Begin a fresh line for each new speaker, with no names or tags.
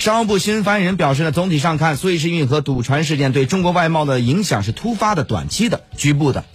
商务部新闻发言人表示呢总体上看苏伊士运河堵船事件对中国外贸的影响是突发的短期的局部的。